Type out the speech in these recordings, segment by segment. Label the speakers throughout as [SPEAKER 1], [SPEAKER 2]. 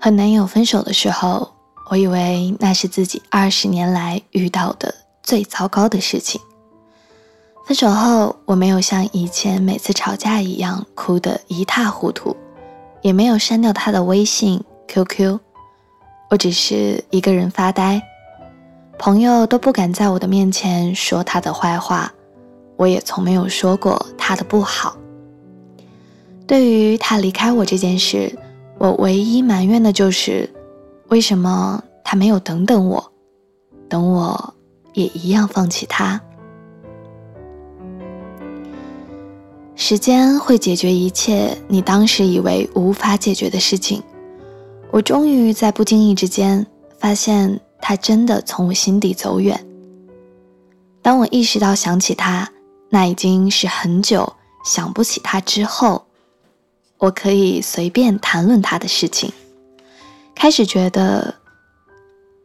[SPEAKER 1] 和男友分手的时候，我以为那是自己二十年来遇到的最糟糕的事情。分手后，我没有像以前每次吵架一样哭得一塌糊涂，也没有删掉他的微信、QQ，我只是一个人发呆。朋友都不敢在我的面前说他的坏话，我也从没有说过他的不好。对于他离开我这件事，我唯一埋怨的就是，为什么他没有等等我，等我也一样放弃他。时间会解决一切你当时以为无法解决的事情。我终于在不经意之间发现，他真的从我心底走远。当我意识到想起他，那已经是很久想不起他之后。我可以随便谈论他的事情，开始觉得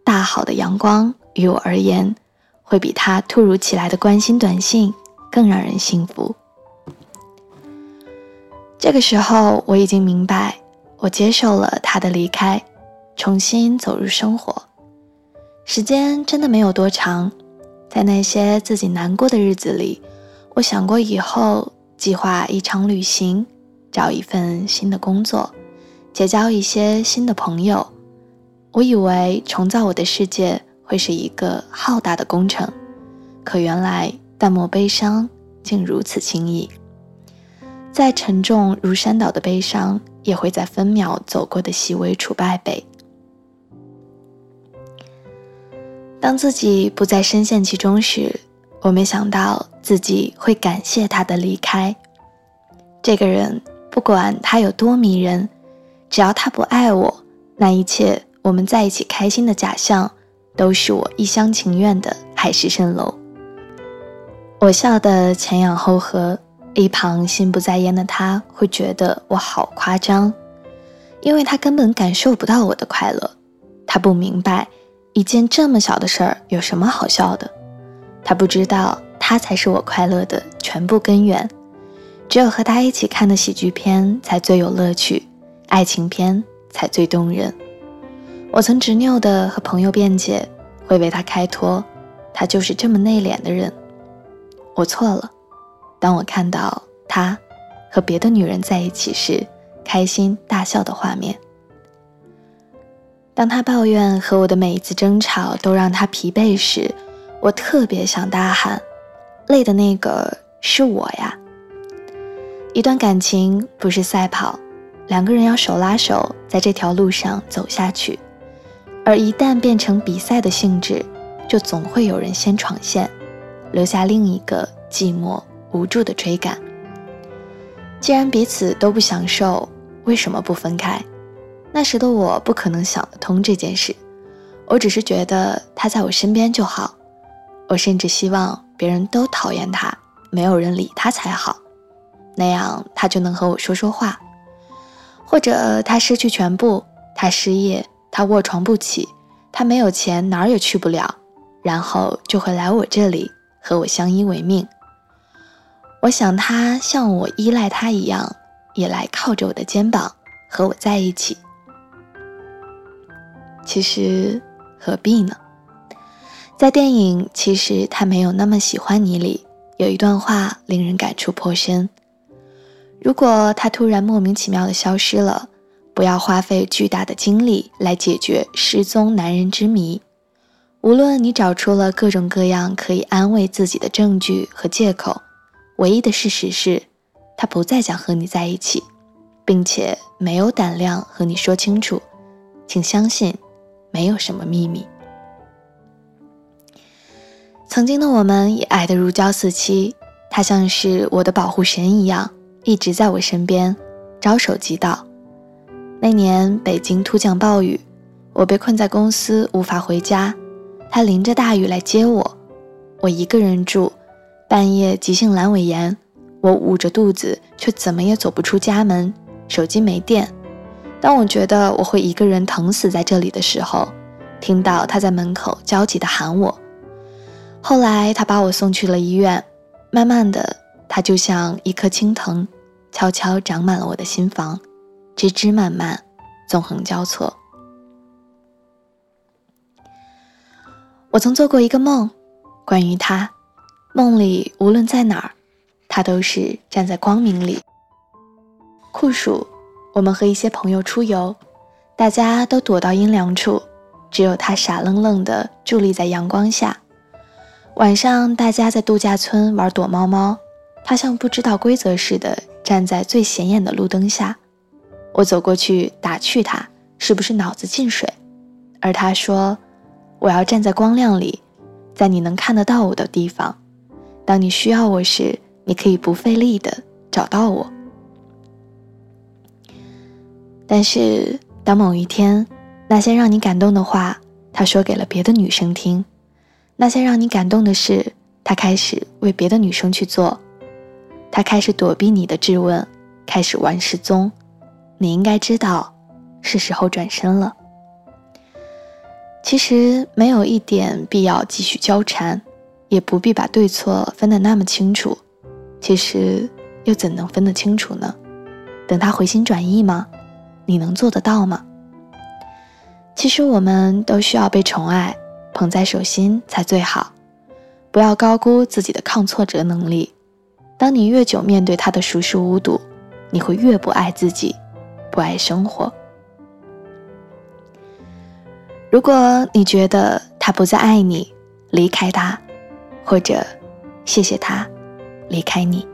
[SPEAKER 1] 大好的阳光于我而言，会比他突如其来的关心短信更让人幸福。这个时候，我已经明白，我接受了他的离开，重新走入生活。时间真的没有多长，在那些自己难过的日子里，我想过以后计划一场旅行。找一份新的工作，结交一些新的朋友。我以为重造我的世界会是一个浩大的工程，可原来淡漠悲伤竟如此轻易。再沉重如山倒的悲伤，也会在分秒走过的细微处败北。当自己不再深陷其中时，我没想到自己会感谢他的离开。这个人。不管他有多迷人，只要他不爱我，那一切我们在一起开心的假象，都是我一厢情愿的海市蜃楼。我笑得前仰后合，一旁心不在焉的他会觉得我好夸张，因为他根本感受不到我的快乐。他不明白一件这么小的事儿有什么好笑的，他不知道他才是我快乐的全部根源。只有和他一起看的喜剧片才最有乐趣，爱情片才最动人。我曾执拗地和朋友辩解，会为他开脱，他就是这么内敛的人。我错了。当我看到他和别的女人在一起时，开心大笑的画面；当他抱怨和我的每一次争吵都让他疲惫时，我特别想大喊：“累的那个是我呀！”一段感情不是赛跑，两个人要手拉手在这条路上走下去。而一旦变成比赛的性质，就总会有人先闯线，留下另一个寂寞无助的追赶。既然彼此都不享受，为什么不分开？那时的我不可能想得通这件事，我只是觉得他在我身边就好。我甚至希望别人都讨厌他，没有人理他才好。那样他就能和我说说话，或者他失去全部，他失业，他卧床不起，他没有钱，哪儿也去不了，然后就会来我这里和我相依为命。我想他像我依赖他一样，也来靠着我的肩膀和我在一起。其实何必呢？在电影《其实他没有那么喜欢你》里，有一段话令人感触颇深。如果他突然莫名其妙的消失了，不要花费巨大的精力来解决失踪男人之谜。无论你找出了各种各样可以安慰自己的证据和借口，唯一的事实是，他不再想和你在一起，并且没有胆量和你说清楚。请相信，没有什么秘密。曾经的我们也爱得如胶似漆，他像是我的保护神一样。一直在我身边，招手即到。那年北京突降暴雨，我被困在公司无法回家，他淋着大雨来接我。我一个人住，半夜急性阑尾炎，我捂着肚子却怎么也走不出家门，手机没电。当我觉得我会一个人疼死在这里的时候，听到他在门口焦急地喊我。后来他把我送去了医院，慢慢的，他就像一颗青藤。悄悄长满了我的心房枝枝蔓蔓纵横交错。我曾做过一个梦关于他梦里无论在哪儿他都是站在光明里。酷暑我们和一些朋友出游大家都躲到阴凉处只有他傻愣愣的伫立在阳光下。晚上大家在度假村玩躲猫猫他像不知道规则似的站在最显眼的路灯下。我走过去打趣他是不是脑子进水，而他说：“我要站在光亮里，在你能看得到我的地方。当你需要我时，你可以不费力的找到我。”但是，当某一天，那些让你感动的话，他说给了别的女生听；那些让你感动的事，他开始为别的女生去做。他开始躲避你的质问，开始玩失踪。你应该知道，是时候转身了。其实没有一点必要继续纠缠，也不必把对错分得那么清楚。其实又怎能分得清楚呢？等他回心转意吗？你能做得到吗？其实我们都需要被宠爱，捧在手心才最好。不要高估自己的抗挫折能力。当你越久面对他的熟视无睹，你会越不爱自己，不爱生活。如果你觉得他不再爱你，离开他，或者谢谢他离开你。